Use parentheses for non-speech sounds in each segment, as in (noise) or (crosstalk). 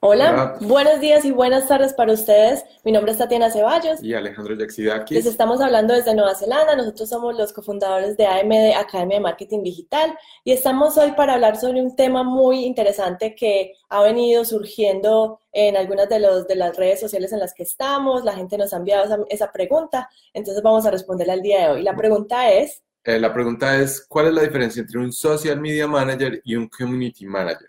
Hola, buenos días y buenas tardes para ustedes. Mi nombre es Tatiana Ceballos. Y Alejandro Yaxidakis. Les estamos hablando desde Nueva Zelanda. Nosotros somos los cofundadores de AMD, Academia de Marketing Digital, y estamos hoy para hablar sobre un tema muy interesante que ha venido surgiendo en algunas de, los, de las redes sociales en las que estamos. La gente nos ha enviado esa, esa pregunta, entonces vamos a responderla el día de hoy. La pregunta es... Eh, la pregunta es, ¿cuál es la diferencia entre un Social Media Manager y un Community Manager?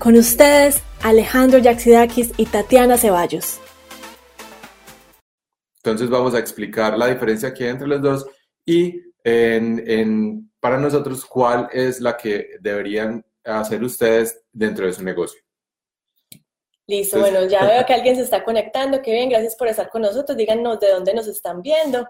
Con ustedes, Alejandro Yaxidakis y Tatiana Ceballos. Entonces vamos a explicar la diferencia que hay entre los dos y en, para nosotros cuál es la que deberían hacer ustedes dentro de su negocio. Listo, bueno, ya (laughs) veo que alguien se está conectando, qué bien, gracias por estar con nosotros, díganos de dónde nos están viendo.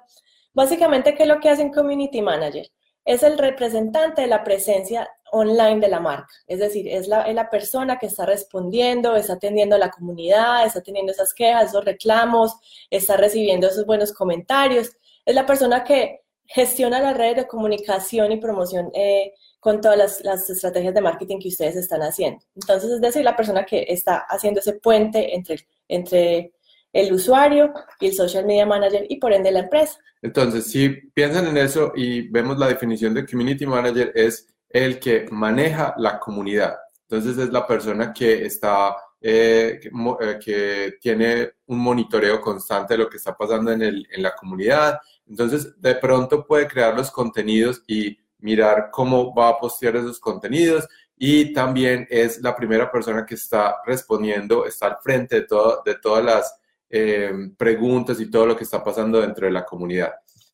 Básicamente, ¿qué es lo que hace un Community Manager? Es el representante de la presencia online de la marca. Es decir, es la, persona que está respondiendo, está atendiendo a la comunidad, está teniendo esas quejas, esos reclamos, está recibiendo esos buenos comentarios. Es la persona que gestiona las redes de comunicación y promoción eh, con todas las, las, estrategias de marketing que ustedes están haciendo. Entonces, es decir, la persona que está haciendo ese puente entre, entre el usuario y el social media manager y por ende la empresa. Entonces, si piensan en eso y vemos la definición de community manager es el que maneja la comunidad. Entonces es la persona que está, eh, eh, que, tiene un monitoreo constante de lo que está pasando en, el, en la comunidad. Entonces de pronto puede crear los contenidos y mirar cómo va a postear esos contenidos y también es la primera persona que está respondiendo, está al frente de, todo, de todas las eh, preguntas y todo lo que está pasando dentro de la comunidad.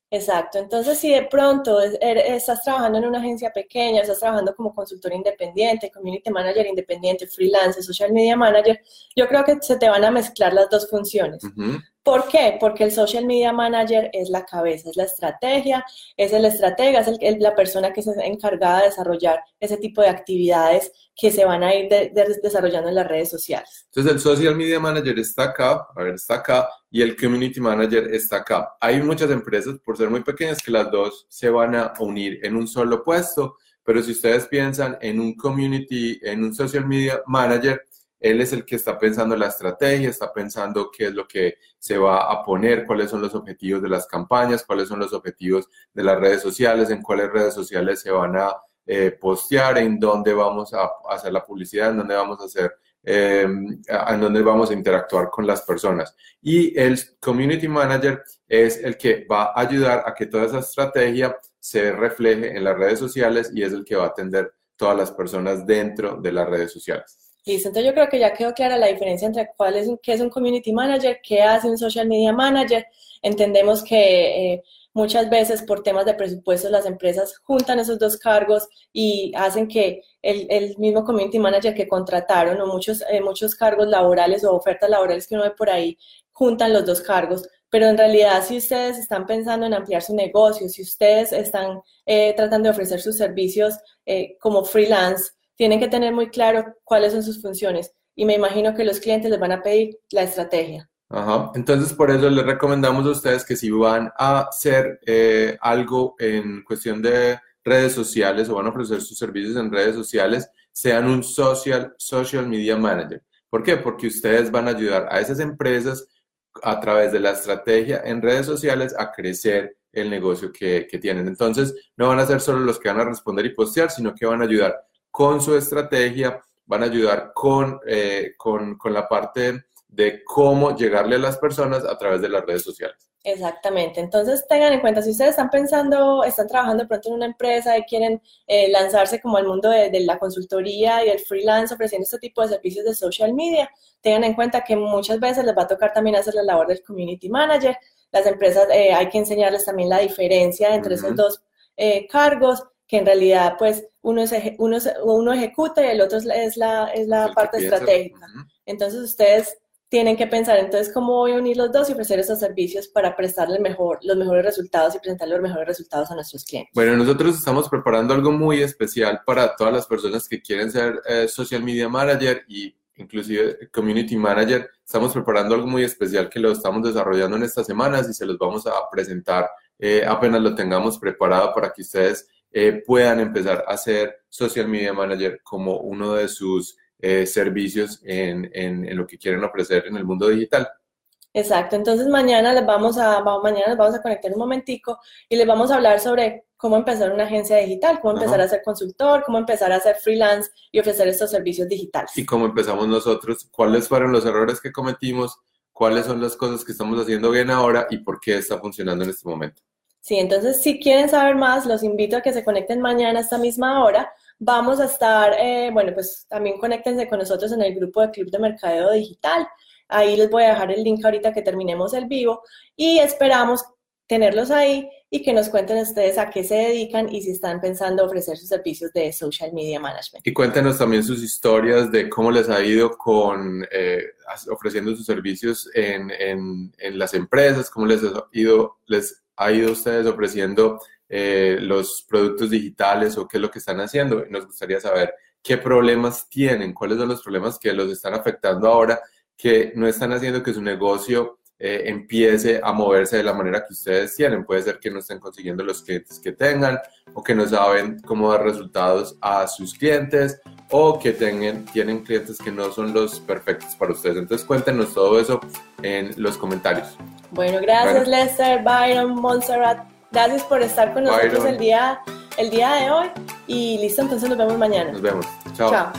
Exacto, entonces si de pronto er, estás trabajando en una agencia pequeña, estás trabajando como consultor independiente, community manager independiente, freelance, social media manager, yo creo que se te van a mezclar las dos funciones. ¿Por qué? Porque el social media manager es la cabeza, es la estrategia, es el estratega, es, el, la persona que se encargada de desarrollar ese tipo de actividades que se van a ir desarrollando en las redes sociales. Entonces el social media manager está acá, a ver, está acá, y el community manager está acá. Hay muchas empresas, por ser muy pequeñas, que las dos se van a unir en un solo puesto, pero si ustedes piensan en un community, en un social media manager, él es el que está pensando la estrategia, está pensando qué es lo que se va a poner, cuáles son los objetivos de las campañas, cuáles son los objetivos de las redes sociales, en cuáles redes sociales se van a eh, postear, en dónde vamos a hacer la publicidad, en dónde vamos a hacer, eh, en dónde vamos a interactuar con las personas. Y el community manager es el que va a ayudar a que toda esa estrategia se refleje en las redes sociales y es el que va a atender todas las personas dentro de las redes sociales. Listo, entonces yo creo que ya quedó clara la diferencia entre cuál es, qué es un community manager, qué hace un social media manager. Entendemos que eh, muchas veces por temas de presupuestos las empresas juntan esos dos cargos y hacen que el, mismo community manager que contrataron o muchos, eh, muchos cargos laborales o ofertas laborales que uno ve por ahí juntan los dos cargos. Pero en realidad, si ustedes están pensando en ampliar su negocio, si ustedes están eh, tratando de ofrecer sus servicios como freelance, tienen que tener muy claro cuáles son sus funciones y me imagino que los clientes les van a pedir la estrategia. Ajá. Entonces, por eso les recomendamos a ustedes que si van a hacer eh, algo en cuestión de redes sociales o van a ofrecer sus servicios en redes sociales, sean un social, social media manager. ¿Por qué? Porque ustedes van a ayudar a esas empresas a través de la estrategia en redes sociales a crecer el negocio que, que tienen. Entonces, no van a ser solo los que van a responder y postear, sino que van a ayudar con su estrategia, van a ayudar con, eh, con, con, la parte de cómo llegarle a las personas a través de las redes sociales. Exactamente. Entonces tengan en cuenta, si ustedes están pensando, están trabajando pronto en una empresa y quieren eh, lanzarse como al mundo de, la consultoría y el freelance ofreciendo este tipo de servicios de social media, tengan en cuenta que muchas veces les va a tocar también hacer la labor del community manager. Las empresas eh, hay que enseñarles también la diferencia entre esos dos cargos que en realidad pues uno, es, uno, uno ejecuta y el otro es la, es la, es la parte estratégica. Entonces ustedes tienen que pensar entonces cómo voy a unir los dos y ofrecer esos servicios para prestarle mejor, los mejores resultados y presentar los mejores resultados a nuestros clientes. Bueno, nosotros estamos preparando algo muy especial para todas las personas que quieren ser eh, social media manager y inclusive community manager. Estamos preparando algo muy especial que lo estamos desarrollando en estas semanas y se los vamos a presentar eh, apenas lo tengamos preparado para que ustedes eh, puedan empezar a ser social media manager como uno de sus eh, servicios en, en, lo que quieren ofrecer en el mundo digital. Exacto, entonces mañana les vamos a, mañana les vamos a conectar un momentico y les vamos a hablar sobre cómo empezar una agencia digital, cómo empezar a ser consultor, cómo empezar a ser freelance y ofrecer estos servicios digitales. Y cómo empezamos nosotros, cuáles fueron los errores que cometimos, cuáles son las cosas que estamos haciendo bien ahora y por qué está funcionando en este momento. Sí, entonces si quieren saber más, los invito a que se conecten mañana a esta misma hora Vamos a estar, eh, bueno, pues también conéctense con nosotros en el grupo de Club de Mercadeo Digital. Ahí les voy a dejar el link ahorita que terminemos el vivo y esperamos tenerlos ahí y que nos cuenten ustedes a qué se dedican y si están pensando ofrecer sus servicios de social media management. Y cuéntenos también sus historias de cómo les ha ido con eh, ofreciendo sus servicios en, en, en, las empresas, cómo les ha ido, les ha ido ustedes ofreciendo eh, los productos digitales o qué es lo que están haciendo. Nos gustaría saber qué problemas tienen, cuáles son los problemas que los están afectando ahora, que no están haciendo que su negocio eh, empiece a moverse de la manera que ustedes tienen. Puede ser que no estén consiguiendo los clientes que tengan o que no saben cómo dar resultados a sus clientes o que tengan, tienen clientes que no son los perfectos para ustedes. Entonces cuéntenos todo eso en los comentarios. Bueno, gracias Lester, Byron, Montserrat. Gracias por estar con nosotros el día, el día de hoy. Y listo, entonces nos vemos mañana. Nos vemos. Chao. Chao.